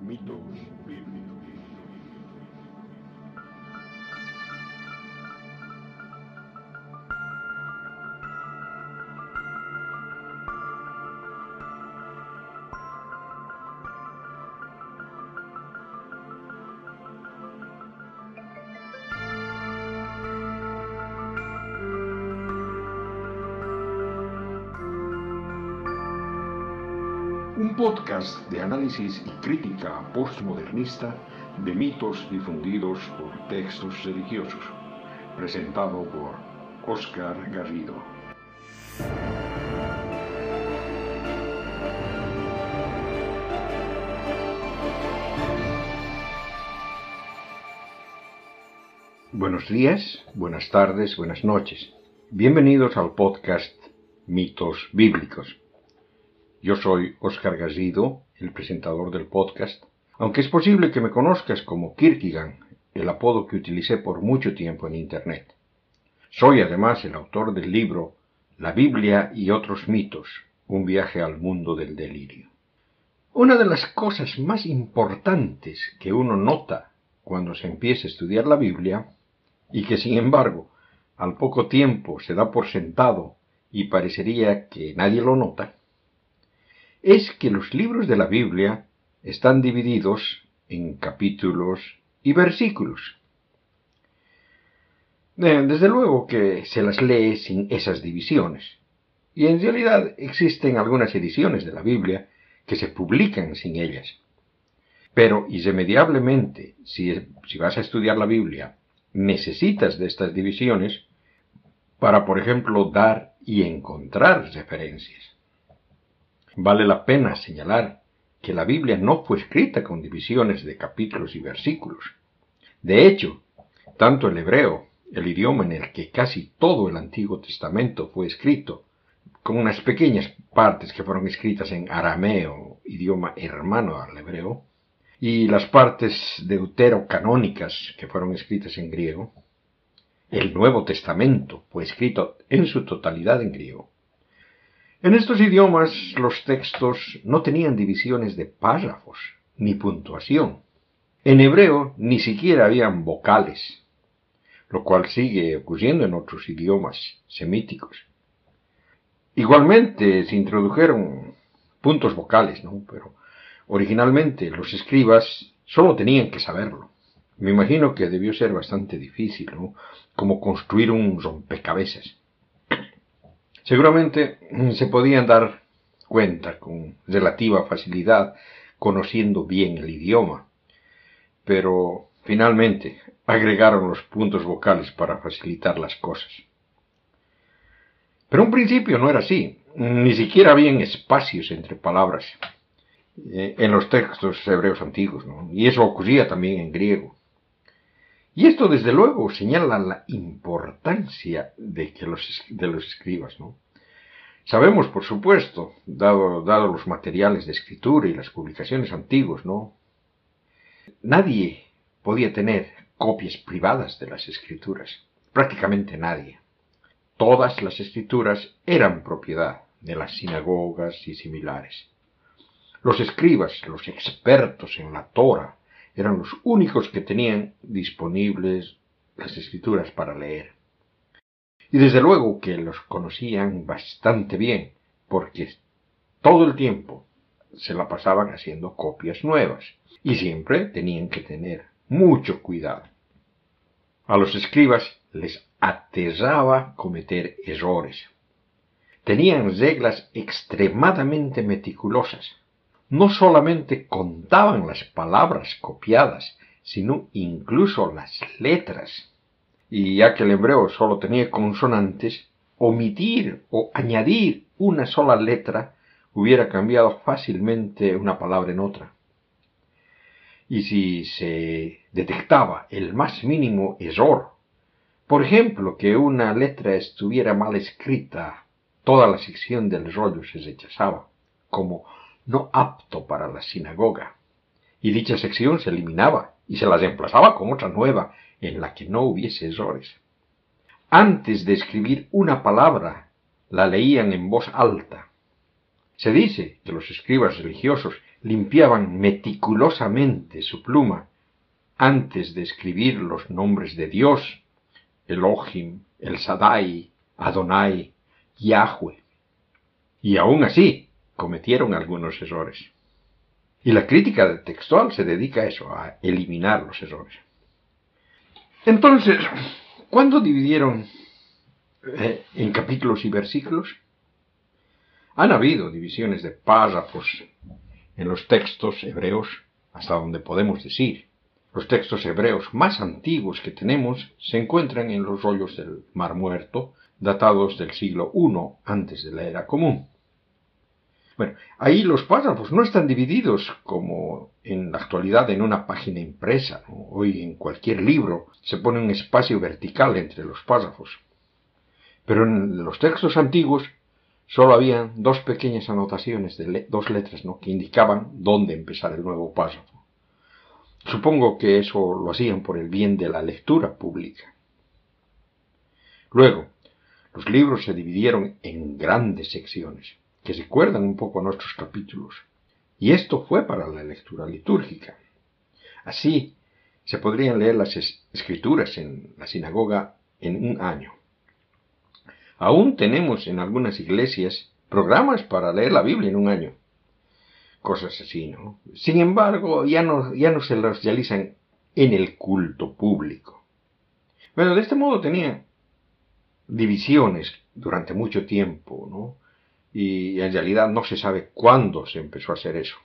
Mitos bíblicos. Podcast de análisis y crítica postmodernista de mitos difundidos por textos religiosos, presentado por Oscar Garrido. Buenos días, buenas tardes, buenas noches. Bienvenidos al podcast Mitos Bíblicos. Yo soy Oscar Garrido, el presentador del podcast, aunque es posible que me conozcas como Kierkegaard, el apodo que utilicé por mucho tiempo en Internet. Soy además el autor del libro La Biblia y otros mitos, un viaje al mundo del delirio. Una de las cosas más importantes que uno nota cuando se empieza a estudiar la Biblia, y que sin embargo al poco tiempo se da por sentado y parecería que nadie lo nota, es que los libros de la Biblia están divididos en capítulos y versículos. Desde luego que se las lee sin esas divisiones, y en realidad existen algunas ediciones de la Biblia que se publican sin ellas. Pero irremediablemente, si, si vas a estudiar la Biblia, necesitas de estas divisiones para, por ejemplo, dar y encontrar referencias. Vale la pena señalar que la Biblia no fue escrita con divisiones de capítulos y versículos. De hecho, tanto el hebreo, el idioma en el que casi todo el Antiguo Testamento fue escrito, con unas pequeñas partes que fueron escritas en arameo, idioma hermano al hebreo, y las partes deuterocanónicas que fueron escritas en griego, el Nuevo Testamento fue escrito en su totalidad en griego. En estos idiomas los textos no tenían divisiones de párrafos ni puntuación. En hebreo ni siquiera habían vocales, lo cual sigue ocurriendo en otros idiomas semíticos. Igualmente se introdujeron puntos vocales, ¿no? Pero originalmente los escribas solo tenían que saberlo. Me imagino que debió ser bastante difícil, ¿no? Como construir un rompecabezas. Seguramente mm, se podían dar cuenta con relativa facilidad conociendo bien el idioma, pero finalmente agregaron los puntos vocales para facilitar las cosas. Pero un principio no era así, ni siquiera habían espacios entre palabras eh, en los textos hebreos antiguos, y eso ocurría también en griego. Y esto, desde luego, señala la importancia de, que los, de los escribas. ¿no? Sabemos, por supuesto, dado, los materiales de escritura y las publicaciones antiguas, ¿no? Nadie podía tener copias privadas de las escrituras, prácticamente nadie. Todas las escrituras eran propiedad de las sinagogas y similares. Los escribas, los expertos en la Torah, eran los únicos que tenían disponibles las escrituras para leer. Y desde luego que los conocían bastante bien, porque todo el tiempo se la pasaban haciendo copias nuevas, y siempre tenían que tener mucho cuidado. A los escribas les aterraba cometer errores. Tenían reglas extremadamente meticulosas, no solamente contaban las palabras copiadas, sino incluso las letras. Y ya que el hebreo solo tenía consonantes, omitir o añadir una sola letra hubiera cambiado fácilmente una palabra en otra. Y si se detectaba el más mínimo error, por ejemplo, que una letra estuviera mal escrita, toda la sección del rollo se rechazaba, como no apto para la sinagoga, y dicha sección se eliminaba y se la reemplazaba con otra nueva en la que no hubiese errores. Antes de escribir una palabra, la leían en voz alta. Se dice que los escribas religiosos limpiaban meticulosamente su pluma antes de escribir los nombres de Dios, Elohim, El Sadai, Adonai, Yahweh. Y aún así cometieron algunos errores. Y la crítica textual se dedica a eso, a eliminar los errores. Entonces, ¿cuándo dividieron eh, en capítulos y versículos? Han habido divisiones de párrafos en los textos hebreos, hasta donde podemos decir. Los textos hebreos más antiguos que tenemos se encuentran en los rollos del Mar Muerto, datados del siglo I antes de la era común. Bueno, ahí los párrafos no están divididos como en la actualidad en una página impresa. Hoy en cualquier libro se pone un espacio vertical entre los párrafos. Pero en los textos antiguos solo había dos pequeñas anotaciones de dos letras que indicaban dónde empezar el nuevo párrafo. Supongo que eso lo hacían por el bien de la lectura pública. Luego, los libros se dividieron en grandes secciones que recuerdan un poco a nuestros capítulos. Y esto fue para la lectura litúrgica. Así se podrían leer las escrituras en la sinagoga en un año. Aún tenemos en algunas iglesias programas para leer la Biblia en un año. Cosas así, ¿no? Sin embargo, ya no, ya no se las realizan en el culto público. Bueno, de este modo tenían divisiones durante mucho tiempo, ¿no? Y en realidad no se sabe cuándo se empezó a hacer eso.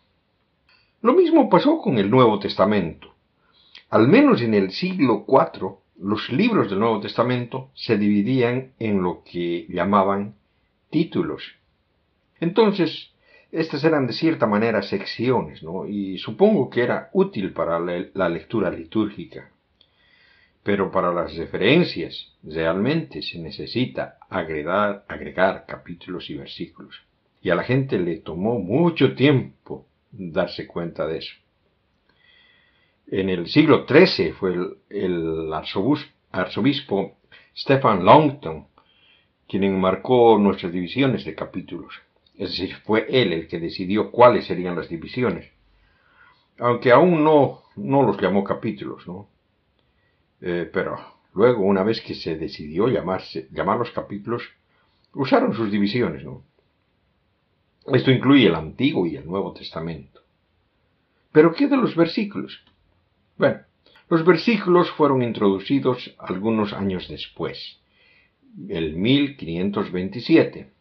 Lo mismo pasó con el Nuevo Testamento. Al menos en el siglo IV, los libros del Nuevo Testamento se dividían en lo que llamaban títulos. Entonces, estas eran de cierta manera secciones, ¿no? Y supongo que era útil para la lectura litúrgica. Pero para las referencias realmente se necesita agregar, agregar capítulos y versículos. Y a la gente le tomó mucho tiempo darse cuenta de eso. En el siglo XIII fue el, arzobispo, Stephen Longton quien marcó nuestras divisiones de capítulos. Es decir, fue él el que decidió cuáles serían las divisiones. Aunque aún no, no los llamó capítulos, ¿no? Eh, pero luego, una vez que se decidió llamar los capítulos, usaron sus divisiones, ¿no? Esto incluye el Antiguo y el Nuevo Testamento. Pero ¿qué de los versículos? Bueno, los versículos fueron introducidos algunos años después, el 1527,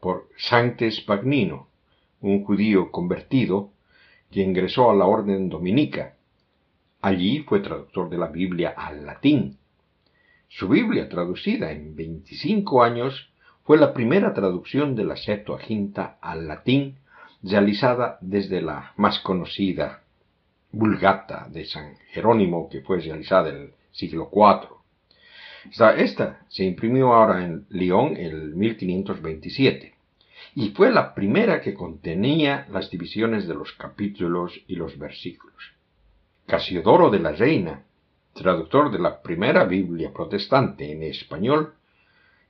por Sanctes Pagnino, un judío convertido que ingresó a la orden dominica Allí fue traductor de la Biblia al latín. Su Biblia, traducida en 25 años, fue la primera traducción de la Septuaginta al latín realizada desde la más conocida Vulgata de San Jerónimo, que fue realizada en el siglo IV. Esta se imprimió ahora en Lyon en 1527 y fue la primera que contenía las divisiones de los capítulos y los versículos. Casiodoro de la Reina, traductor de la primera Biblia protestante en español,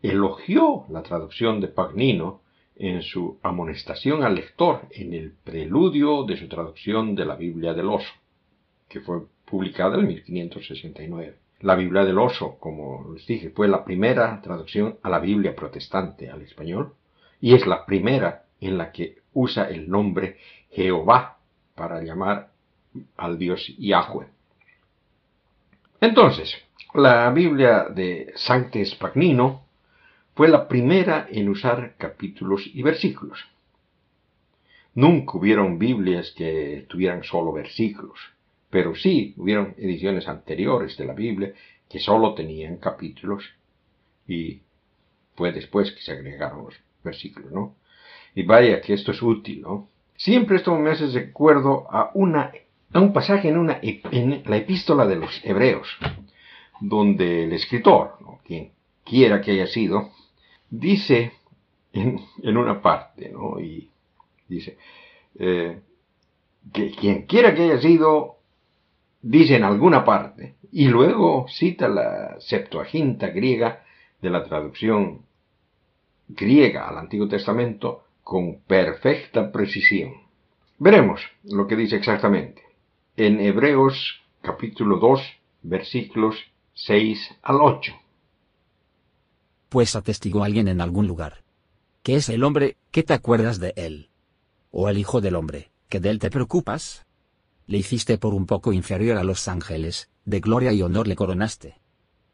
elogió la traducción de Pagnino en su amonestación al lector en el preludio de su traducción de la Biblia del Oso, que fue publicada en 1569. La Biblia del Oso, como les dije, fue la primera traducción a la Biblia protestante al español y es la primera en la que usa el nombre Jehová para llamar al dios Yahweh. Entonces, la Biblia de Sanctes Pagnino fue la primera en usar capítulos y versículos. Nunca hubieron Biblias que tuvieran solo versículos, pero sí hubieron ediciones anteriores de la Biblia que solo tenían capítulos y fue después que se agregaron los versículos, ¿no? Y vaya que esto es útil, ¿no? Siempre esto me hace recuerdo a una a un pasaje en, una, en la epístola de los hebreos, donde el escritor, quien quiera que haya sido, dice en, una parte, ¿no? y dice, eh, que quien quiera que haya sido, dice en alguna parte, y luego cita la Septuaginta griega de la traducción griega al Antiguo Testamento con perfecta precisión. Veremos lo que dice exactamente en Hebreos capítulo 2 versículos 6 al 8. Pues atestigó alguien en algún lugar. ¿Qué es el hombre, que te acuerdas de él? ¿O el hijo del hombre, que de él te preocupas? Le hiciste por un poco inferior a los ángeles, de gloria y honor le coronaste.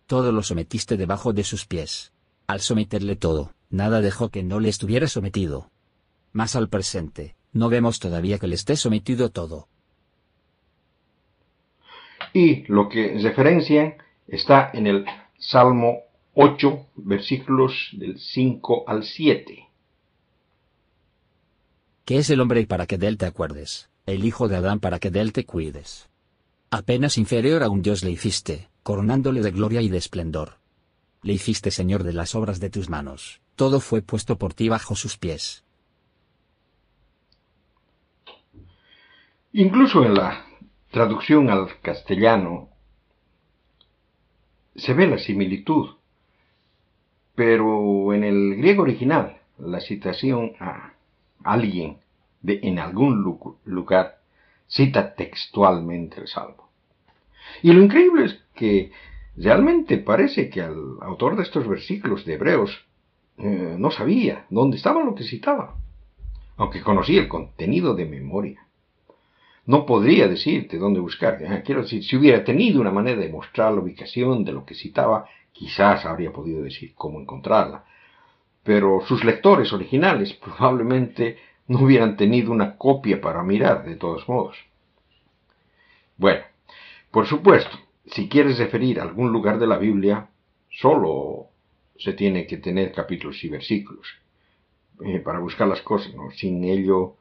Todo lo sometiste debajo de sus pies. Al someterle todo, nada dejó que no le estuviera sometido. Mas al presente, no vemos todavía que le esté sometido todo. Y lo que referencia está en el Salmo 8, versículos del 5 al 7. ¿Qué es el hombre para que de él te acuerdes? El hijo de Adán para que de él te cuides. Apenas inferior a un Dios le hiciste, coronándole de gloria y de esplendor. Le hiciste Señor de las obras de tus manos, todo fue puesto por ti bajo sus pies. Incluso en la traducción al castellano se ve la similitud, pero en el griego original la citación a alguien de en algún lugar cita textualmente el salmo. Y lo increíble es que realmente parece que al autor de estos versículos de Hebreos eh, no sabía dónde estaba lo que citaba, aunque conocía el contenido de memoria no podría decirte dónde buscar. Eh, quiero decir, si hubiera tenido una manera de mostrar la ubicación de lo que citaba, quizás habría podido decir cómo encontrarla. Pero sus lectores originales probablemente no hubieran tenido una copia para mirar, de todos modos. Bueno, por supuesto, si quieres referir a algún lugar de la Biblia, solo se tiene que tener capítulos y versículos eh, para buscar las cosas. Sin ello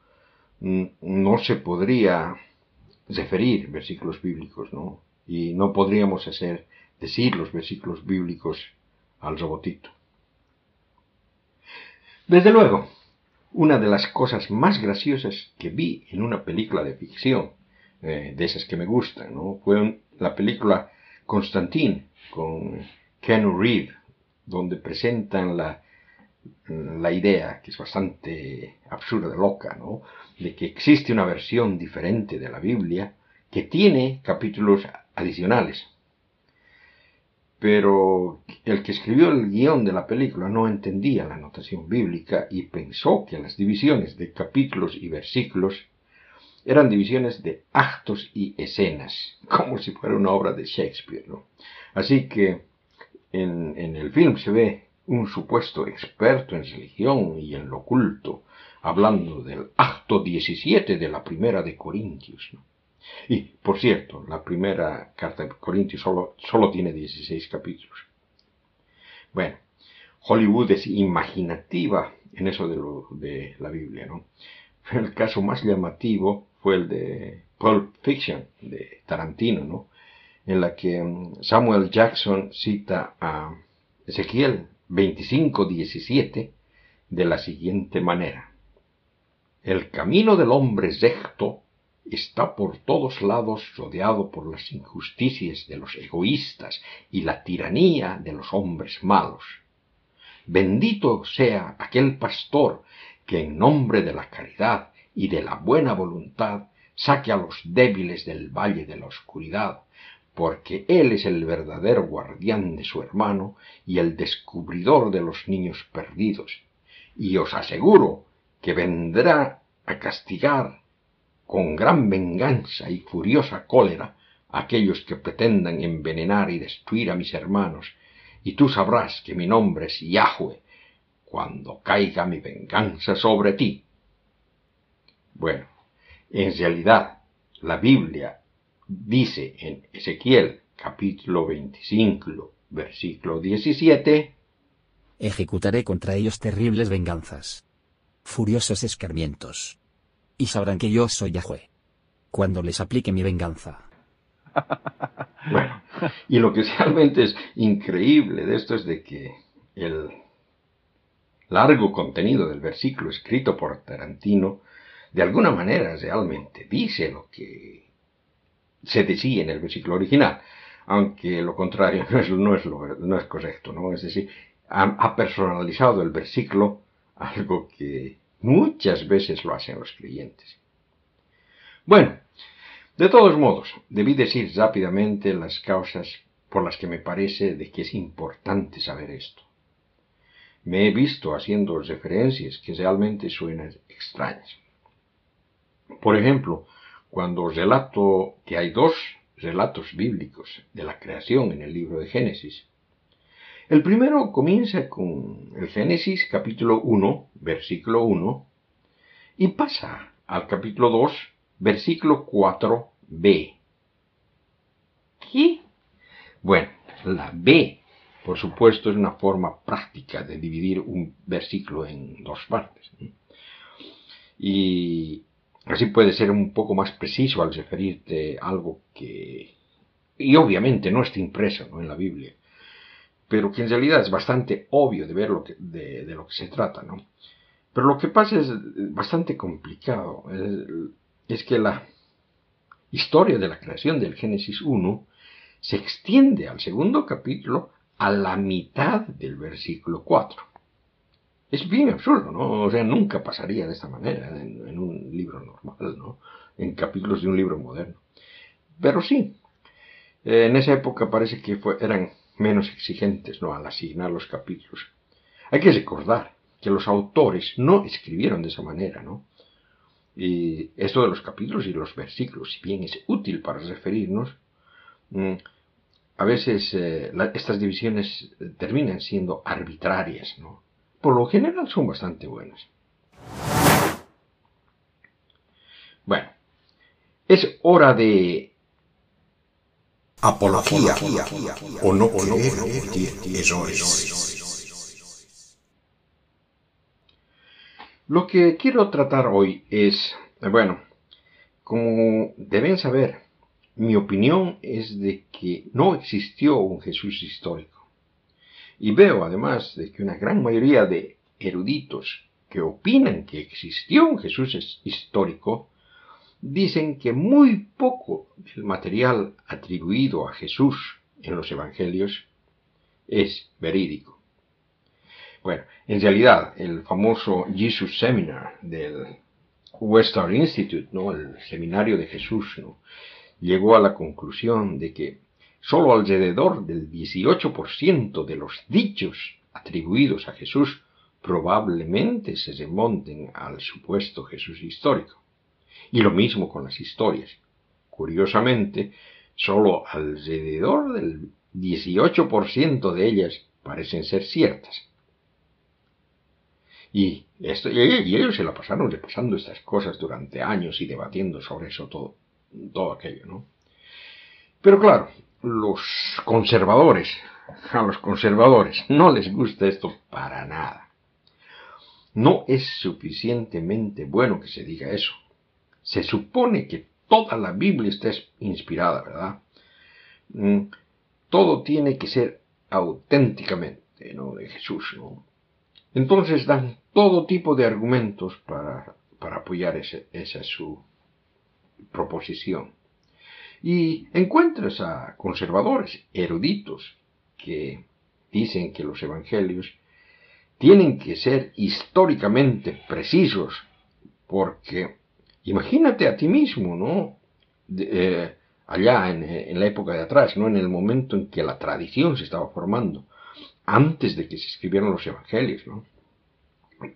no se podría referir versículos bíblicos, ¿no? Y no podríamos hacer, decir los versículos bíblicos al robotito. Desde luego, una de las cosas más graciosas que vi en una película de ficción, eh, de esas que me gustan, ¿no? fue la película Constantine con Ken Reeves, donde presentan la la idea, que es bastante absurda, loca, ¿no? de que existe una versión diferente de la Biblia que tiene capítulos adicionales. Pero el que escribió el guion de la película no entendía la notación bíblica y pensó que las divisiones de capítulos y versículos eran divisiones de actos y escenas, como si fuera una obra de Shakespeare. ¿no? Así que en, en el film se ve un supuesto experto en religión y en lo oculto, hablando del acto 17 de la primera de Corintios. Y, por cierto, la primera carta de Corintios solo, solo tiene 16 capítulos. Bueno, Hollywood es imaginativa en eso de, la Biblia, ¿no? El caso más llamativo fue el de Pulp Fiction, de Tarantino, ¿no? En la que mm, Samuel Jackson cita a Ezequiel 25.17 de la siguiente manera. El camino del hombre recto está por todos lados rodeado por las injusticias de los egoístas y la tiranía de los hombres malos. Bendito sea aquel pastor que en nombre de la caridad y de la buena voluntad saque a los débiles del valle de la oscuridad porque Él es el verdadero guardián de su hermano y el descubridor de los niños perdidos. Y os aseguro que vendrá a castigar con gran venganza y furiosa cólera a aquellos que pretendan envenenar y destruir a mis hermanos, y tú sabrás que mi nombre es Yahweh, cuando caiga mi venganza sobre ti. Bueno, en realidad, la Biblia dice en Ezequiel capítulo 25, versículo 17, Ejecutaré contra ellos terribles venganzas, furiosos escarmientos, y sabrán que yo soy Yahweh, cuando les aplique mi venganza. Bueno, y lo que realmente es increíble de esto es de que el largo contenido del versículo escrito por Tarantino de alguna manera realmente dice lo que se decía en el versículo original, aunque lo contrario no es, no es, no es correcto, ¿no? Es decir, ha, personalizado el versículo, algo que muchas veces lo hacen los creyentes. Bueno, de todos modos, debí decir rápidamente las causas por las que me parece de que es importante saber esto. Me he visto haciendo referencias que realmente suenan extrañas. Por ejemplo, cuando relato que hay dos relatos bíblicos de la creación en el libro de Génesis. El primero comienza con el Génesis capítulo 1, versículo 1, y pasa al capítulo 2, versículo 4b. ¿Qué? Bueno, la B, por supuesto, es una forma práctica de dividir un versículo en dos partes. Y así puede ser un poco más preciso al referirte a algo que, y obviamente no está impreso en la Biblia, pero que en realidad es bastante obvio de ver lo que, de, lo que se trata, ¿no? Pero lo que pasa es bastante complicado. Es, que la historia de la creación del Génesis 1 se extiende al segundo capítulo a la mitad del versículo 4. Es bien absurdo, ¿no? O sea, nunca pasaría de esta manera libro normal, ¿no? En capítulos de un libro moderno. Pero sí, en esa época parece que eran menos exigentes, ¿no? Al asignar los capítulos. Hay que recordar que los autores no escribieron de esa manera, ¿no? Y esto de los capítulos y los versículos, si bien es útil para referirnos, mm, a veces eh, estas divisiones terminan siendo arbitrarias, ¿no? Por lo general son bastante buenas. Bueno, es hora de apología, o no, o no, eso es. Lo que quiero tratar hoy es, bueno, como deben saber, mi opinión es de que no existió un Jesús histórico. Y veo además de que una gran mayoría de eruditos que opinan que existió un Jesús histórico, dicen que muy poco del material atribuido a Jesús en los evangelios es verídico. Bueno, en realidad, el famoso Jesus Seminar del Western Institute, ¿no? el seminario de Jesús, ¿no? llegó a la conclusión de que solo alrededor del 18% de los dichos atribuidos a Jesús probablemente se remonten al supuesto Jesús histórico. Y lo mismo con las historias. Curiosamente, solo alrededor del 18% de ellas parecen ser ciertas. Y, esto, y, ellos se la pasaron repasando estas cosas durante años y debatiendo sobre eso todo, todo aquello, ¿no? Pero claro, los conservadores, a los conservadores no les gusta esto para nada. No es suficientemente bueno que se diga eso. Se supone que toda la Biblia está inspirada, ¿verdad? Mm, todo tiene que ser auténticamente, ¿no? De Jesús, ¿no? Entonces dan todo tipo de argumentos para, apoyar esa su proposición. Y encuentras a conservadores, eruditos, que dicen que los evangelios tienen que ser históricamente precisos, porque imagínate a ti mismo, ¿no? Eh, allá en, la época de atrás, ¿no? En el momento en que la tradición se estaba formando antes de que se escribieran los evangelios, ¿no?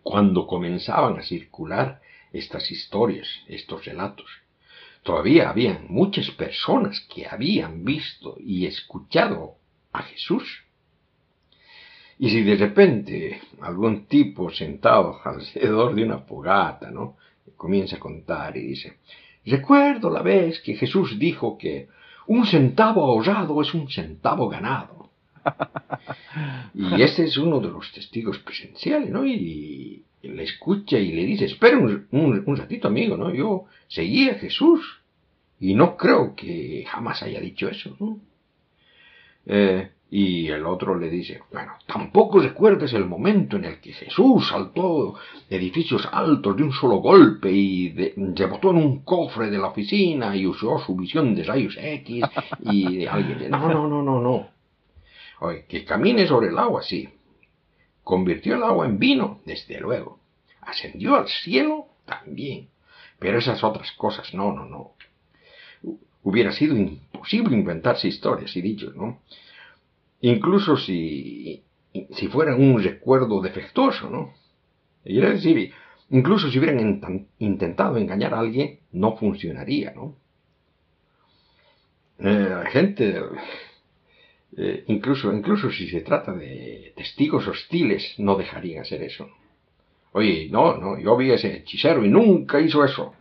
Cuando comenzaban a circular estas historias, estos relatos, todavía había muchas personas que habían visto y escuchado a Jesús. Y si de repente algún tipo sentado alrededor de una fogata, ¿no? Comienza a contar y dice, recuerdo la vez que Jesús dijo que un centavo ahorrado es un centavo ganado. y este es uno de los testigos presenciales, ¿no? Y, le escucha y le dice, espera un, ratito, amigo, ¿no? Yo seguí a Jesús y no creo que jamás haya dicho eso, ¿no? Eh, y el otro le dice, bueno, tampoco recuerdes el momento en el que Jesús saltó edificios altos de un solo golpe y de, se botó en un cofre de la oficina y usó su visión de rayos X y alguien, no, no, no, no, no. Oye, que camine sobre el agua, sí. Convirtió el agua en vino, desde luego. Ascendió al cielo, también. Pero esas otras cosas, no, no, no. Hubiera sido imposible inventarse historias y dichos, ¿no? Incluso si, si fueran un recuerdo defectuoso, ¿no? Es decir, incluso si hubieran intentado engañar a alguien, no funcionaría, ¿no? Eh, gente, eh, incluso, incluso si se trata de testigos hostiles, no dejarían hacer eso. Oye, no, no, yo vi a ese hechicero y nunca hizo eso.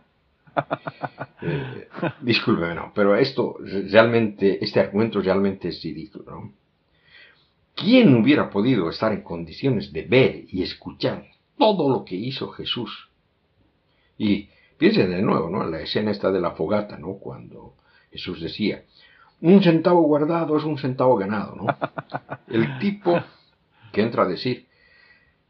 Eh, discúlpeme, no, pero esto realmente, este argumento realmente es ridículo, ¿no? ¿Quién hubiera podido estar en condiciones de ver y escuchar todo lo que hizo Jesús? Y piensen de nuevo, ¿no? La escena esta de la fogata, ¿no? Cuando Jesús decía, un centavo guardado es un centavo ganado, ¿no? El tipo que entra a decir,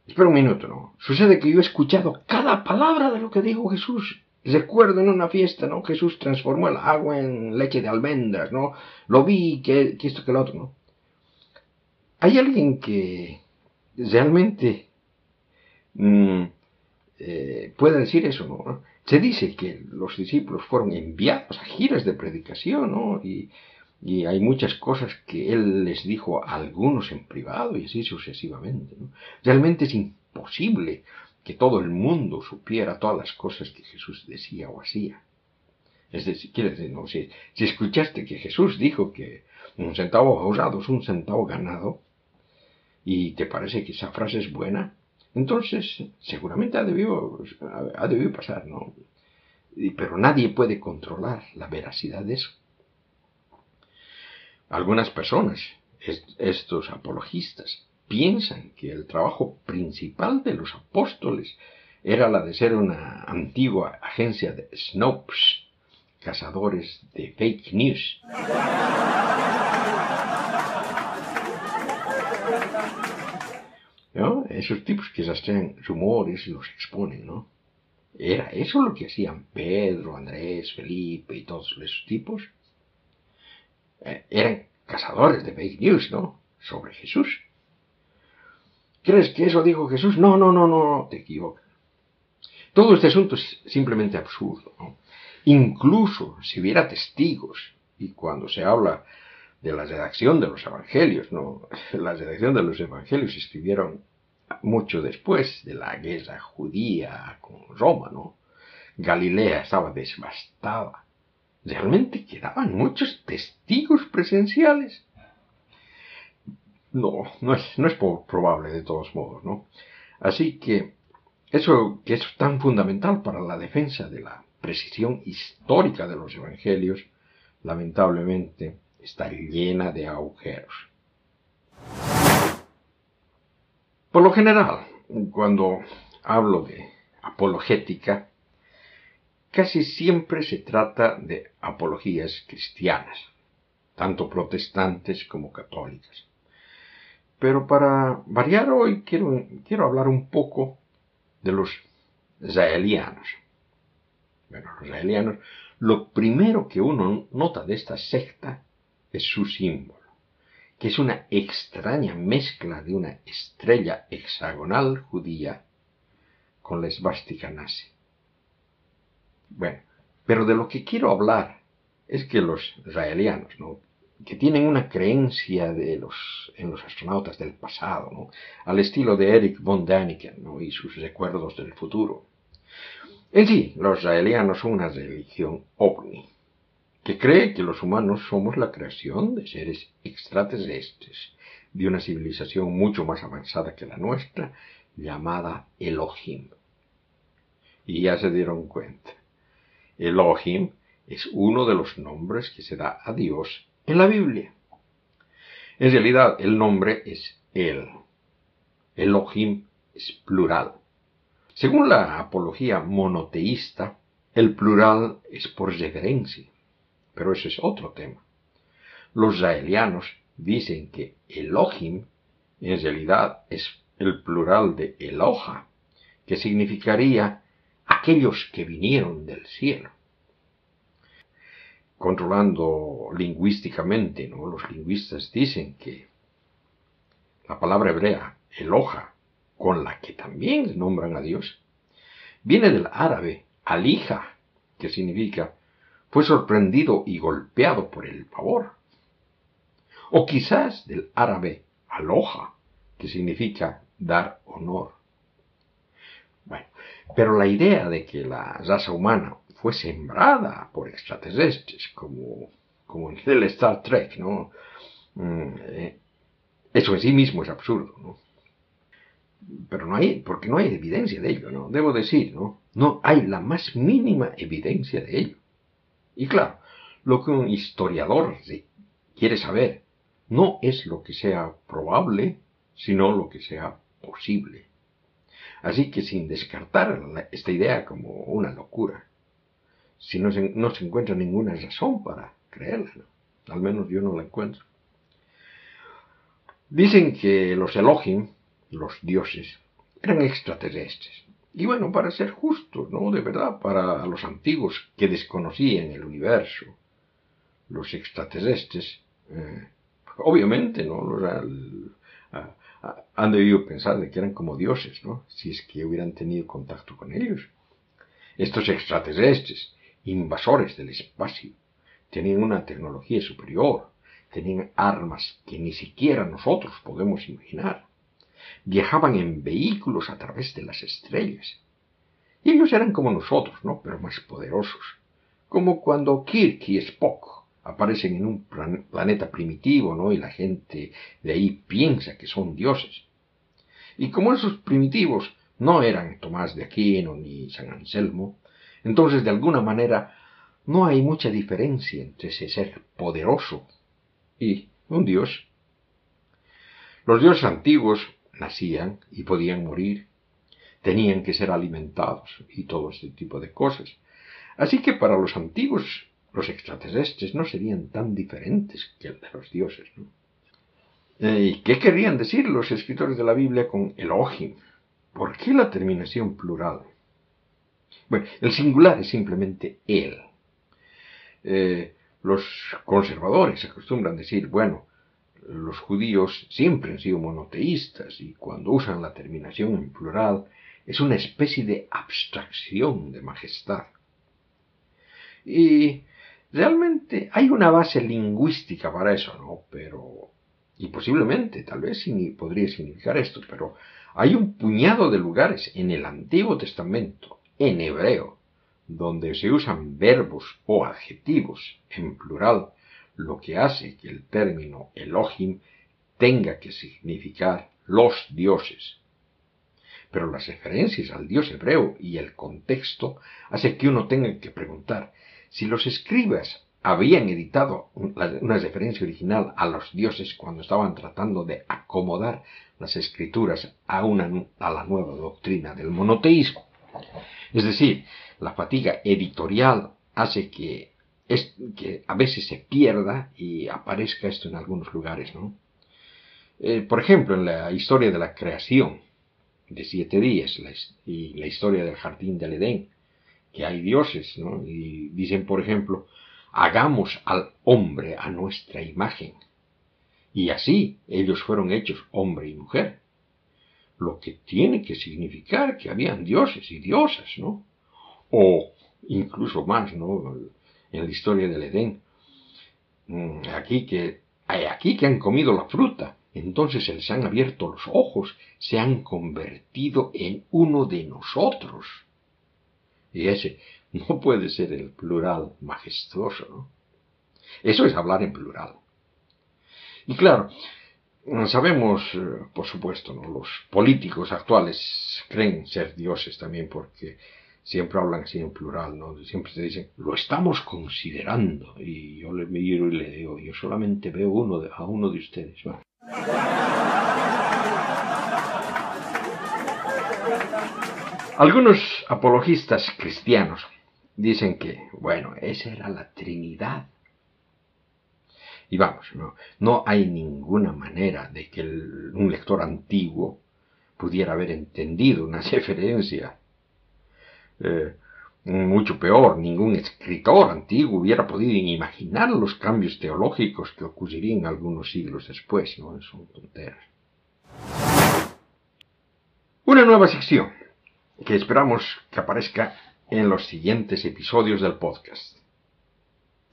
espera un minuto, ¿no? Sucede que yo he escuchado cada palabra de lo que dijo Jesús. Recuerdo en una fiesta, ¿no? Jesús transformó el agua en leche de almendras, ¿no? Lo vi, que, esto, que lo otro, ¿no? Hay alguien que realmente mm, eh, puede decir eso, ¿no? Se dice que los discípulos fueron enviados a giras de predicación. Y, hay muchas cosas que él les dijo a algunos en privado y así sucesivamente. Realmente es imposible que todo el mundo supiera todas las cosas que Jesús decía o hacía. Es decir, quiere decir, no, si, si escuchaste que Jesús dijo que un centavo ahorrado es un centavo ganado, y te parece que esa frase es buena, entonces seguramente ha debido, ha debido pasar, ¿no? Pero nadie puede controlar la veracidad de eso. Algunas personas, estos apologistas, piensan que el trabajo principal de los apóstoles era la de ser una antigua agencia de snopes, cazadores de fake news. Esos tipos que rastrean rumores y los exponen, ¿no? Era eso lo que hacían Pedro, Andrés, Felipe y todos esos tipos. Eh, eran cazadores de fake news, ¿no? Sobre Jesús. ¿Crees que eso dijo Jesús? No, no, no, no, te equivocas. Todo este asunto es simplemente absurdo, ¿no? Incluso si hubiera testigos, y cuando se habla de la redacción de los evangelios, ¿no? La redacción de los evangelios escribieron mucho después de la guerra judía con Roma, ¿no? Galilea estaba devastada realmente quedaban muchos testigos presenciales. No, no es, no es probable de todos modos, ¿no? Así que eso que es tan fundamental para la defensa de la precisión histórica de los evangelios, lamentablemente está llena de agujeros. Por lo general, cuando hablo de apologética, casi siempre se trata de apologías cristianas, tanto protestantes como católicas. Pero para variar hoy quiero, quiero hablar un poco de los israelianos. Bueno, los israelianos, lo primero que uno nota de esta secta es su símbolo, que es una extraña mezcla de una estrella hexagonal judía con la esvástica nazi. Bueno, pero de lo que quiero hablar es que los israelianos, ¿no? que tienen una creencia de los, en los astronautas del pasado, al estilo de Eric von Däniken ¿no? y sus recuerdos del futuro. En sí, los israelianos son una religión ovni, que cree que los humanos somos la creación de seres extraterrestres, de una civilización mucho más avanzada que la nuestra, llamada Elohim. Y ya se dieron cuenta. Elohim es uno de los nombres que se da a Dios en la Biblia. En realidad el nombre es Él. Elohim es plural. Según la apología monoteísta, el plural es por referencia, pero ese es otro tema. Los israelianos dicen que Elohim en realidad es el plural de Eloha, que significaría aquellos que vinieron del cielo. Controlando lingüísticamente, ¿no? los lingüistas dicen que la palabra hebrea, eloja, con la que también nombran a Dios, viene del árabe alija, que significa fue sorprendido y golpeado por el pavor. O quizás del árabe aloja, que significa dar honor. Bueno, pero la idea de que la raza humana fue sembrada por extraterrestres, como, como en el Star Trek, ¿no? Mm, eh, eso en sí mismo es absurdo, ¿no? Pero no hay, porque no hay evidencia de ello, ¿no? Debo decir, ¿no? No hay la más mínima evidencia de ello. Y claro, lo que un historiador quiere saber no es lo que sea probable, sino lo que sea posible. Así que sin descartar esta idea como una locura, si no se, no se encuentra ninguna razón para creerla, al menos yo no la encuentro. Dicen que los Elohim, los dioses, eran extraterrestres. Y bueno, para ser justos, ¿no? De verdad, para los antiguos que desconocían el universo, los extraterrestres, eh, obviamente, ¿no? han debido pensar de que eran como dioses, ¿no? Si es que hubieran tenido contacto con ellos. Estos extraterrestres, invasores del espacio, tenían una tecnología superior, tenían armas que ni siquiera nosotros podemos imaginar. Viajaban en vehículos a través de las estrellas. Y ellos eran como nosotros, ¿no? Pero más poderosos. Como cuando Kirk y Spock aparecen en un planeta primitivo, ¿no? Y la gente de ahí piensa que son dioses. Y como esos primitivos no eran Tomás de Aquino ni San Anselmo, entonces de alguna manera no hay mucha diferencia entre ese ser poderoso y un dios. Los dioses antiguos nacían y podían morir, tenían que ser alimentados y todo este tipo de cosas. Así que para los antiguos los extraterrestres no serían tan diferentes que el de los dioses. ¿no? Eh, ¿Y qué querían decir los escritores de la Biblia con Elohim? ¿Por qué la terminación plural? Bueno, el singular es simplemente él. Eh, los conservadores acostumbran decir, bueno, los judíos siempre han sido monoteístas y cuando usan la terminación en plural es una especie de abstracción de majestad. Y Realmente hay una base lingüística para eso, ¿no? Pero, y posiblemente, tal vez podría significar esto, pero hay un puñado de lugares en el Antiguo Testamento, en hebreo, donde se usan verbos o adjetivos en plural, lo que hace que el término Elohim tenga que significar los dioses. Pero las referencias al dios hebreo y el contexto hace que uno tenga que preguntar, si los escribas habían editado una referencia original a los dioses cuando estaban tratando de acomodar las escrituras a, a la nueva doctrina del monoteísmo. Es decir, la fatiga editorial hace que, que a veces se pierda y aparezca esto en algunos lugares. ¿no? Eh, por ejemplo, en la historia de la creación de siete días y la historia del jardín del Edén, que hay dioses, ¿no? Y dicen, por ejemplo, hagamos al hombre a nuestra imagen. Y así ellos fueron hechos hombre y mujer. Lo que tiene que significar que habían dioses y diosas, ¿no? O incluso más, ¿no? En la historia del Edén. Mm, aquí que, aquí que han comido la fruta. Entonces se les han abierto los ojos, se han convertido en uno de nosotros. Y ese no puede ser el plural majestuoso, ¿no? Eso es hablar en plural. Y claro, sabemos, eh, por supuesto, ¿no? los políticos actuales creen ser dioses también porque siempre hablan así en plural, ¿no? Siempre te dicen, lo estamos considerando. Y yo le miro y le digo, yo solamente veo uno a uno de ustedes. Algunos apologistas cristianos dicen que, bueno, esa era la Trinidad. Y vamos, no, no hay ninguna manera de que un lector antiguo pudiera haber entendido una referencia. Eh, mucho peor, ningún escritor antiguo hubiera podido imaginar los cambios teológicos que ocurrirían algunos siglos después, ¿no? Son tonteras. Una nueva sección que esperamos que aparezca en los siguientes episodios del podcast.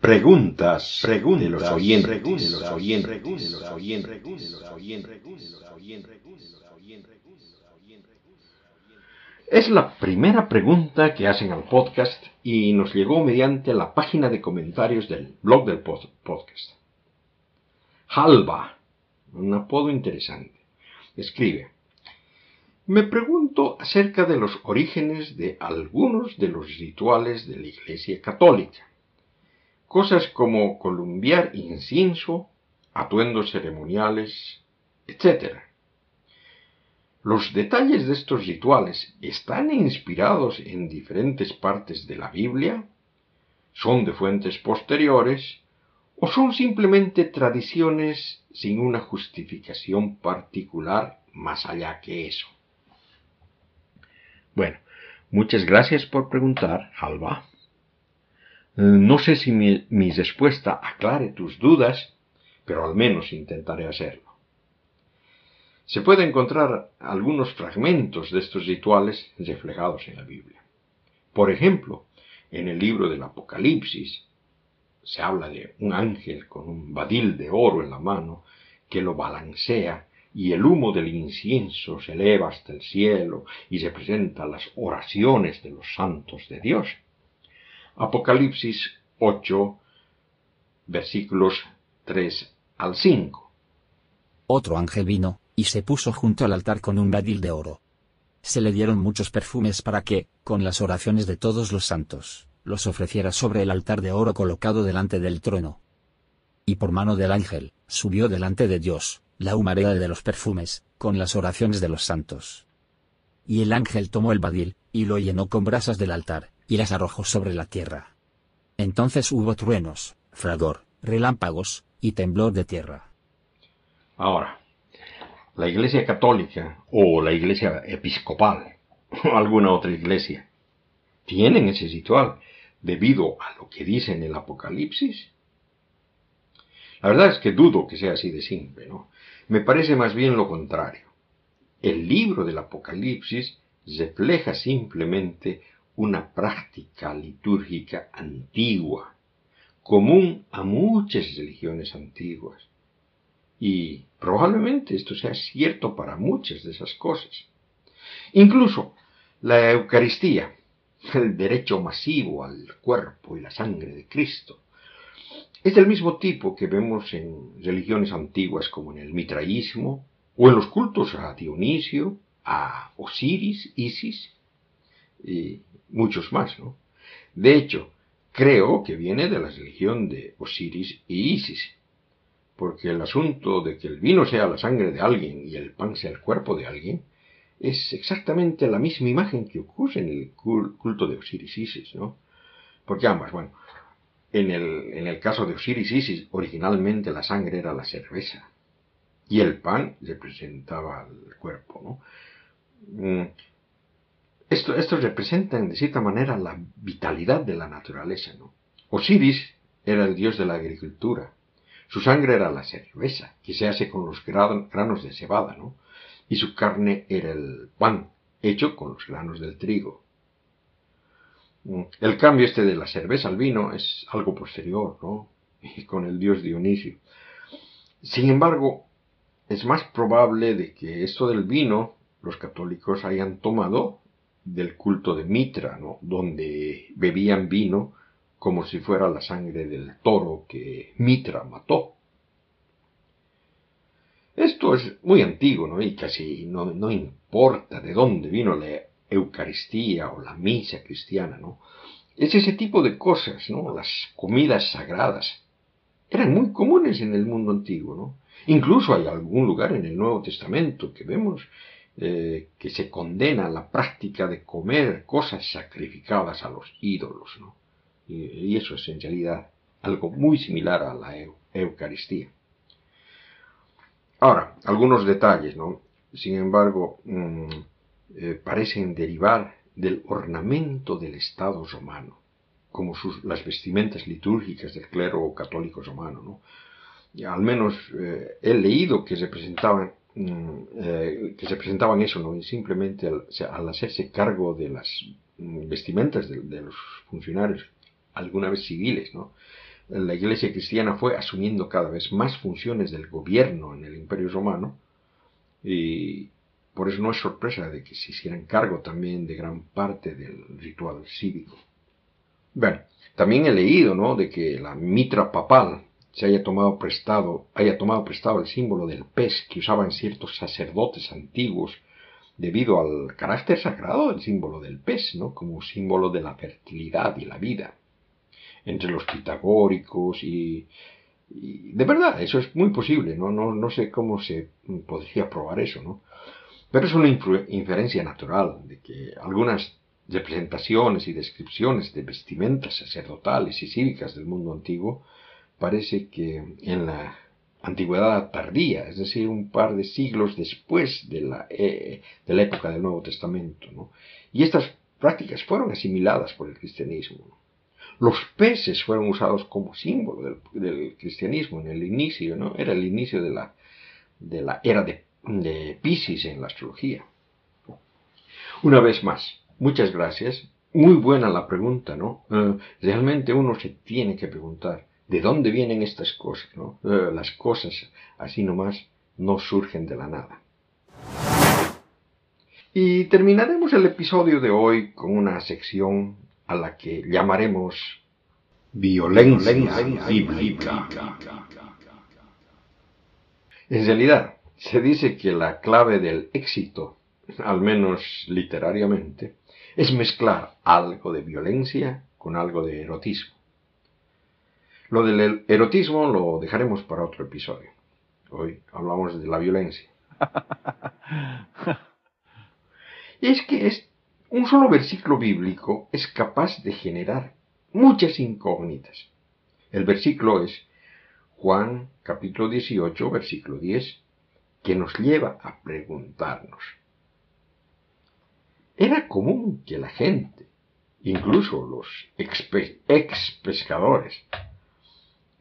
Preguntas, preguntas de los oyentes, de los oyentes, de los oyentes, de los oyentes. Es la primera pregunta que hacen al podcast y nos llegó mediante la página de comentarios del blog del podcast. Halva, un apodo interesante, escribe. Me pregunto acerca de los orígenes de algunos de los rituales de la Iglesia Católica. Cosas como columbiar incienso, atuendos ceremoniales, etc. Los detalles de estos rituales están inspirados en diferentes partes de la Biblia, son de fuentes posteriores o son simplemente tradiciones sin una justificación particular más allá que eso. Bueno, muchas gracias por preguntar, Alba. No sé si mi, mi respuesta aclare tus dudas, pero al menos intentaré hacerlo. Se puede encontrar algunos fragmentos de estos rituales reflejados en la Biblia. Por ejemplo, en el libro del Apocalipsis se habla de un ángel con un badil de oro en la mano que lo balancea y el humo del incienso se eleva hasta el cielo y se presenta las oraciones de los santos de Dios. Apocalipsis 8, versículos 3 al 5. Otro ángel vino, y se puso junto al altar con un badil de oro. Se le dieron muchos perfumes para que, con las oraciones de todos los santos, los ofreciera sobre el altar de oro colocado delante del trono. Y por mano del ángel, subió delante de Dios, la humareda de los perfumes, con las oraciones de los santos. Y el ángel tomó el badil, y lo llenó con brasas del altar, y las arrojó sobre la tierra. Entonces hubo truenos, fragor, relámpagos, y temblor de tierra. Ahora, la Iglesia Católica o la Iglesia Episcopal o alguna otra iglesia tienen ese ritual debido a lo que dice en el Apocalipsis. La verdad es que dudo que sea así de simple, ¿no? Me parece más bien lo contrario. El libro del Apocalipsis refleja simplemente una práctica litúrgica antigua, común a muchas religiones antiguas. Y probablemente esto sea cierto para muchas de esas cosas. Incluso la Eucaristía, el derecho masivo al cuerpo y la sangre de Cristo, es del mismo tipo que vemos en religiones antiguas como en el mitraísmo o en los cultos a Dionisio, a Osiris, Isis y muchos más, ¿no? De hecho, creo que viene de la religión de Osiris y Isis, porque el asunto de que el vino sea la sangre de alguien y el pan sea el cuerpo de alguien es exactamente la misma imagen que ocurre en el culto de Osiris Isis, ¿no? Porque ambas, bueno, en el, en el caso de Osiris Isis, originalmente la sangre era la cerveza y el pan representaba el cuerpo, ¿no? Mm, esto, esto representa, de cierta manera, la vitalidad de la naturaleza, ¿no? Osiris era el dios de la agricultura. Su sangre era la cerveza, que se hace con los granos de cebada, ¿no? Y su carne era el pan, hecho con los granos del trigo. Mm, el cambio este de la cerveza al vino es algo posterior, ¿no? Y con el dios Dionisio. Sin embargo, es más probable de que esto del vino los católicos hayan tomado del culto de Mitra, ¿no? Donde bebían vino como si fuera la sangre del toro que Mitra mató. Esto es muy antiguo, ¿no? Y casi no, no importa de dónde vino la Eucaristía o la misa cristiana, ¿no? Es ese tipo de cosas, ¿no? Las comidas sagradas. Eran muy comunes en el mundo antiguo, ¿no? Incluso hay algún lugar en el Nuevo Testamento que vemos eh, que se condena la práctica de comer cosas sacrificadas a los ídolos, ¿no? Y, eso es en realidad algo muy similar a la Eucaristía. Ahora, algunos detalles, ¿no? Sin embargo, mm, eh, parecen derivar del ornamento del Estado romano, como sus, las vestimentas litúrgicas del clero católico romano. ¿no? Al menos eh, he leído que representaban mm, eh, que se presentaban eso, ¿no? simplemente al, hacerse cargo de las mm, vestimentas de, los funcionarios, alguna vez civiles, ¿no? La iglesia cristiana fue asumiendo cada vez más funciones del gobierno en el Imperio Romano y por eso no es sorpresa de que se hicieran cargo también de gran parte del ritual cívico. Bueno, también he leído, ¿no? De que la mitra papal se haya tomado prestado, haya tomado prestado el símbolo del pez que usaban ciertos sacerdotes antiguos debido al carácter sagrado del símbolo del pez, ¿no? Como símbolo de la fertilidad y la vida. Entre los pitagóricos y, de verdad, eso es muy posible, ¿no? No, no sé cómo se podría probar eso, ¿no? Pero es una inferencia natural de que algunas representaciones y descripciones de vestimentas sacerdotales y cívicas del mundo antiguo, parece que en la antigüedad tardía, es decir, un par de siglos después de la, eh, de la época del Nuevo Testamento. ¿no? Y estas prácticas fueron asimiladas por el cristianismo. Los peces fueron usados como símbolo del, cristianismo en el inicio, ¿no? Era el inicio de la, era de, de Pisces en la astrología. Una vez más, Muchas gracias. Muy buena la pregunta, ¿no? Eh, realmente uno se tiene que preguntar, ¿de dónde vienen estas cosas, ¿no? Eh, las cosas así nomás no surgen de la nada. Y terminaremos el episodio de hoy con una sección a la que llamaremos violencia, bíblica. En realidad, se dice que la clave del éxito, al menos literariamente, es mezclar algo de violencia con algo de erotismo. Lo del erotismo lo dejaremos para otro episodio. Hoy hablamos de la violencia. Y es que es, un solo versículo bíblico es capaz de generar muchas incógnitas. El versículo es Juan capítulo 18, versículo 10, que nos lleva a preguntarnos, era común que la gente, incluso los ex, pescadores,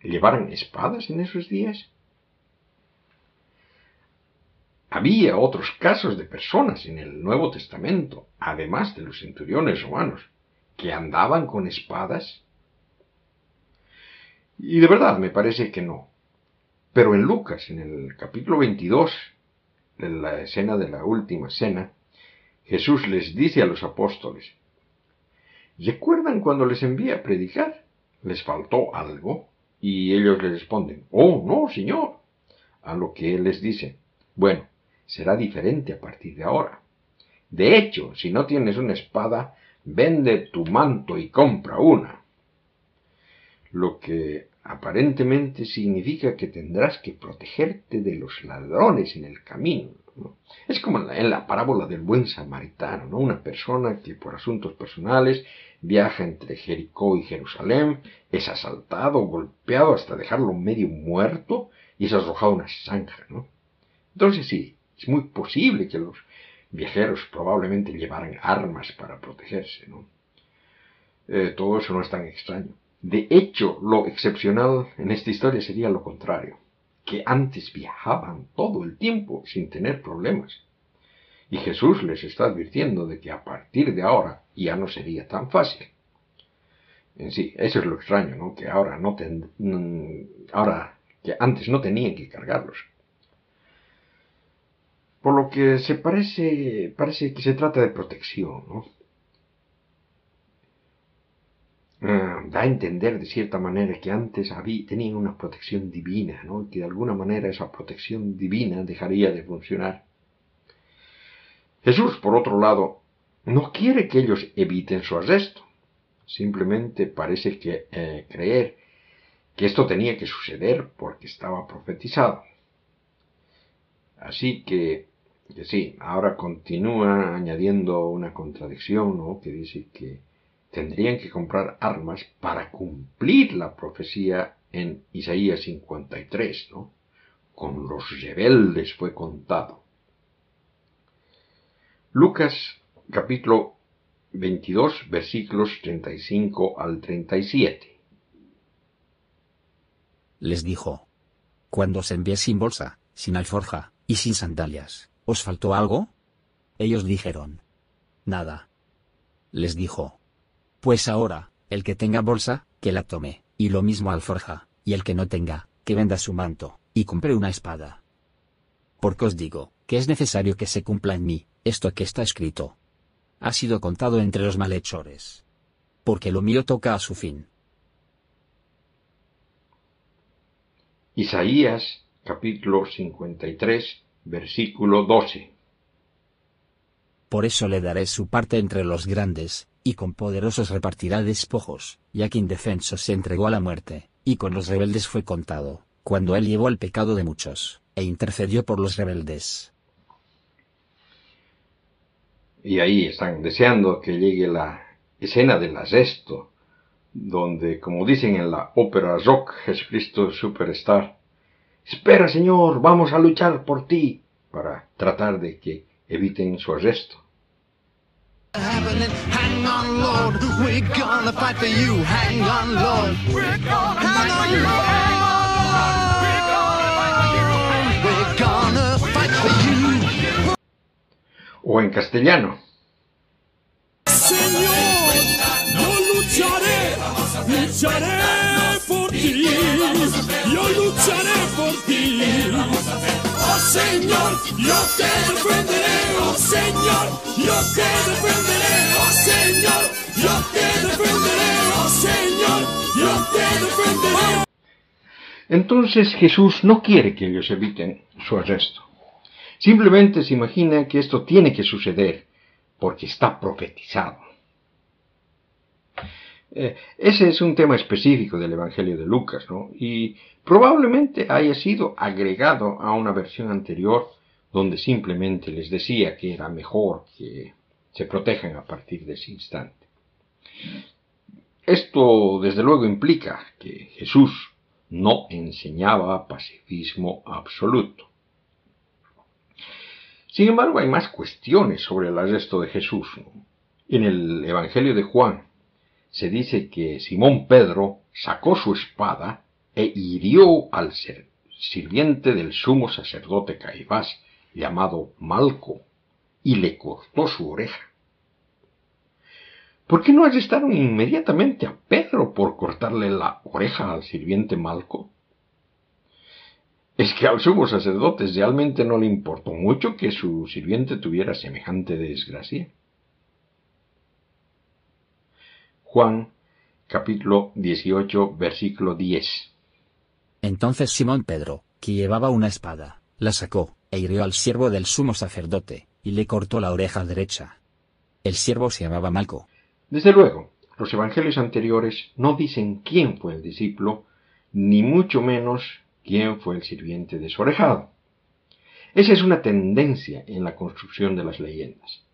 llevaran espadas en esos días. Había otros casos de personas en el Nuevo Testamento, además de los centuriones romanos, que andaban con espadas. Y de verdad me parece que no. Pero en Lucas, en el capítulo 22, en la escena de la última cena, Jesús les dice a los apóstoles, ¿recuerdan cuando les envía a predicar? ¿Les faltó algo? Y ellos le responden, oh, no, Señor. A lo que Él les dice, bueno, será diferente a partir de ahora. De hecho, si no tienes una espada, vende tu manto y compra una. Lo que aparentemente significa que tendrás que protegerte de los ladrones en el camino. Es como en la, parábola del buen samaritano, ¿no? Una persona que por asuntos personales viaja entre Jericó y Jerusalén, es asaltado, golpeado hasta dejarlo medio muerto y es arrojado a una zanja, ¿no? Entonces sí, es muy posible que los viajeros probablemente llevaran armas para protegerse, ¿no? Eh, todo eso no es tan extraño. De hecho, lo excepcional en esta historia sería lo contrario que antes viajaban todo el tiempo sin tener problemas. Y Jesús les está advirtiendo de que a partir de ahora ya no sería tan fácil. En sí, eso es lo extraño, ¿no? Que ahora no ten, mm, ahora que antes no tenían que cargarlos. Por lo que se parece, parece que se trata de protección, ¿no? Ah, da a entender de cierta manera que antes había, tenían una protección divina, ¿no? que de alguna manera esa protección divina dejaría de funcionar. Jesús, por otro lado, no quiere que ellos eviten su arresto. Simplemente parece que eh, creer que esto tenía que suceder porque estaba profetizado. Así que, que sí, ahora continúa añadiendo una contradicción, ¿no? que dice que tendrían que comprar armas para cumplir la profecía en Isaías 53, ¿no? Con los rebeldes fue contado. Lucas capítulo 22 versículos 35 al 37. Les dijo, cuando se envíe sin bolsa, sin alforja, y sin sandalias, ¿os faltó algo? Ellos dijeron. Nada. Les dijo. Pues ahora, el que tenga bolsa, que la tome, y lo mismo alforja, y el que no tenga, que venda su manto, y compre una espada. Porque os digo, que es necesario que se cumpla en mí, esto que está escrito. Ha sido contado entre los malhechores. Porque lo mío toca a su fin. Isaías capítulo 53 versículo 12 Por eso le daré su parte entre los grandes, y con poderosos repartirá despojos, ya que indefenso se entregó a la muerte, y con los rebeldes fue contado, cuando él llevó el pecado de muchos, e intercedió por los rebeldes. Y ahí están deseando que llegue la escena del arresto, donde, como dicen en la ópera rock Jesucristo Superstar, espera Señor, vamos a luchar por ti, para tratar de que eviten su arresto. O en castellano, Señor, yo lucharé, lucharé por ti, yo lucharé Señor, yo te defenderé, oh Señor, yo te defenderé, oh Señor, yo te defenderé, oh Señor, yo te defenderé. Entonces Jesús no quiere que ellos eviten su arresto. Simplemente se imagina que esto tiene que suceder porque está profetizado. Eh, ese es un tema específico del Evangelio de Lucas, ¿no? Y probablemente haya sido agregado a una versión anterior donde simplemente les decía que era mejor que se protejan a partir de ese instante. Esto, desde luego, implica que Jesús no enseñaba pacifismo absoluto. Sin embargo, hay más cuestiones sobre el arresto de Jesús. En el Evangelio de Juan se dice que Simón Pedro sacó su espada e hirió al sirviente del sumo sacerdote Caifás, llamado Malco, y le cortó su oreja. ¿Por qué no arrestaron inmediatamente a Pedro por cortarle la oreja al sirviente Malco? Es que al sumo sacerdote realmente no le importó mucho que su sirviente tuviera semejante desgracia. Juan capítulo 18 versículo 10. Entonces Simón Pedro, que llevaba una espada, la sacó, e hirió al siervo del sumo sacerdote, y le cortó la oreja derecha. El siervo se llamaba Malco. Desde luego, los evangelios anteriores no dicen quién fue el discípulo, ni mucho menos quién fue el sirviente desorejado. Esa es una tendencia en la construcción de las leyendas.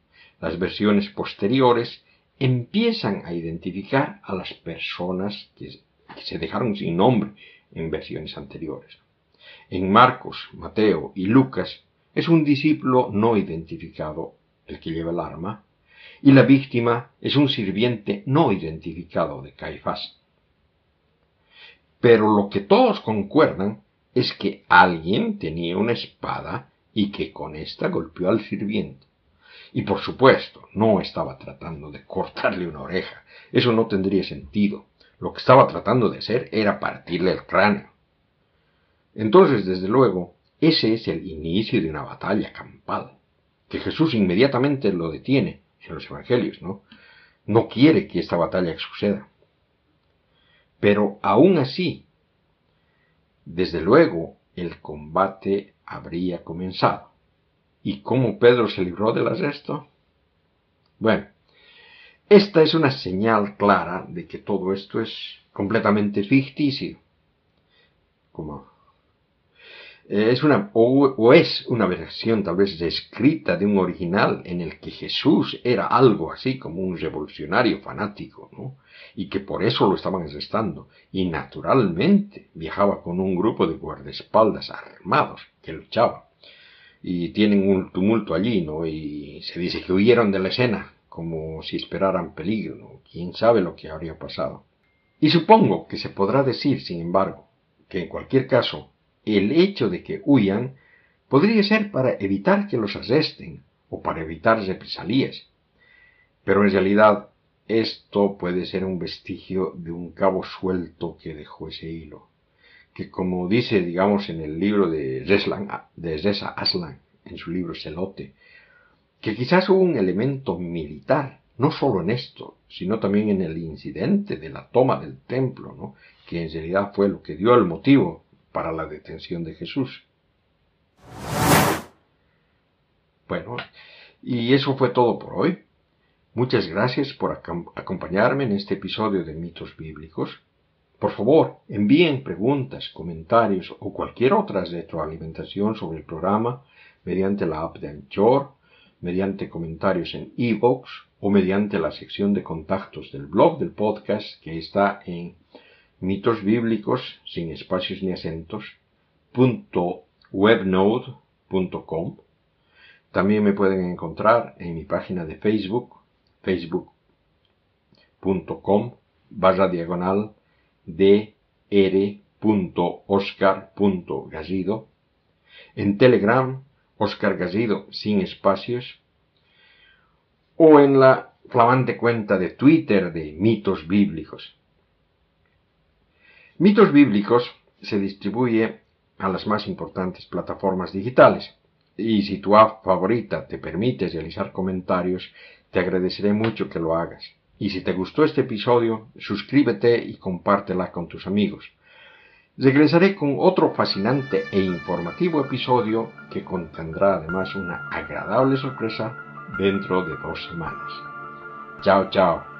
Las versiones posteriores empiezan a identificar a las personas que, que se dejaron sin nombre en versiones anteriores. En Marcos, Mateo y Lucas es un discípulo no identificado el que lleva el arma, y la víctima es un sirviente no identificado de Caifás. Pero lo que todos concuerdan es que alguien tenía una espada y que con esta golpeó al sirviente. Y por supuesto, no estaba tratando de cortarle una oreja. Eso no tendría sentido. Lo que estaba tratando de hacer era partirle el cráneo. Entonces, desde luego, ese es el inicio de una batalla campal, que Jesús inmediatamente lo detiene en los evangelios, ¿no? No quiere que esta batalla suceda. Pero aún así, desde luego, el combate habría comenzado. ¿Y cómo Pedro se libró del arresto? Bueno, esta es una señal clara de que todo esto es completamente ficticio. Como es una, o, es una versión tal vez descrita de un original en el que Jesús era algo así como un revolucionario fanático, ¿no? Y que por eso lo estaban arrestando. Y naturalmente viajaba con un grupo de guardaespaldas armados que luchaban. Y tienen un tumulto allí, ¿no? Y se dice que huyeron de la escena como si esperaran peligro. Quién sabe lo que habría pasado. Y supongo que se podrá decir, sin embargo, que en cualquier caso, el hecho de que huyan Podría ser para evitar que los arresten o para evitar represalias. Pero en realidad esto puede ser un vestigio de un cabo suelto que dejó ese hilo, que como dice, digamos, en el libro de, Reslan, de Reza Aslan, en su libro Celote, que quizás hubo un elemento militar, no solo en esto, sino también en el incidente de la toma del templo, ¿no? que en realidad fue lo que dio el motivo para la detención de Jesús. Bueno, y eso fue todo por hoy. Muchas gracias por acompañarme en este episodio de Mitos Bíblicos. Por favor, envíen preguntas, comentarios o cualquier otra retroalimentación sobre el programa mediante la app de Anchor, mediante comentarios en iVoox o mediante la sección de contactos del blog del podcast que está en mitos bíblicos sin espacios ni acentos webnode.com también me pueden encontrar en mi página de Facebook, facebook.com barra diagonal dr.oscar.gallido, en Telegram, Oscar Gallido sin espacios, o en la flamante cuenta de Twitter de mitos bíblicos. Mitos bíblicos se distribuye a las más importantes plataformas digitales y si tu app favorita te permite realizar comentarios, te agradeceré mucho que lo hagas. Y si te gustó este episodio, suscríbete y compártela con tus amigos. Regresaré con otro fascinante e informativo episodio que contendrá además una agradable sorpresa dentro de dos semanas. Chao, chao.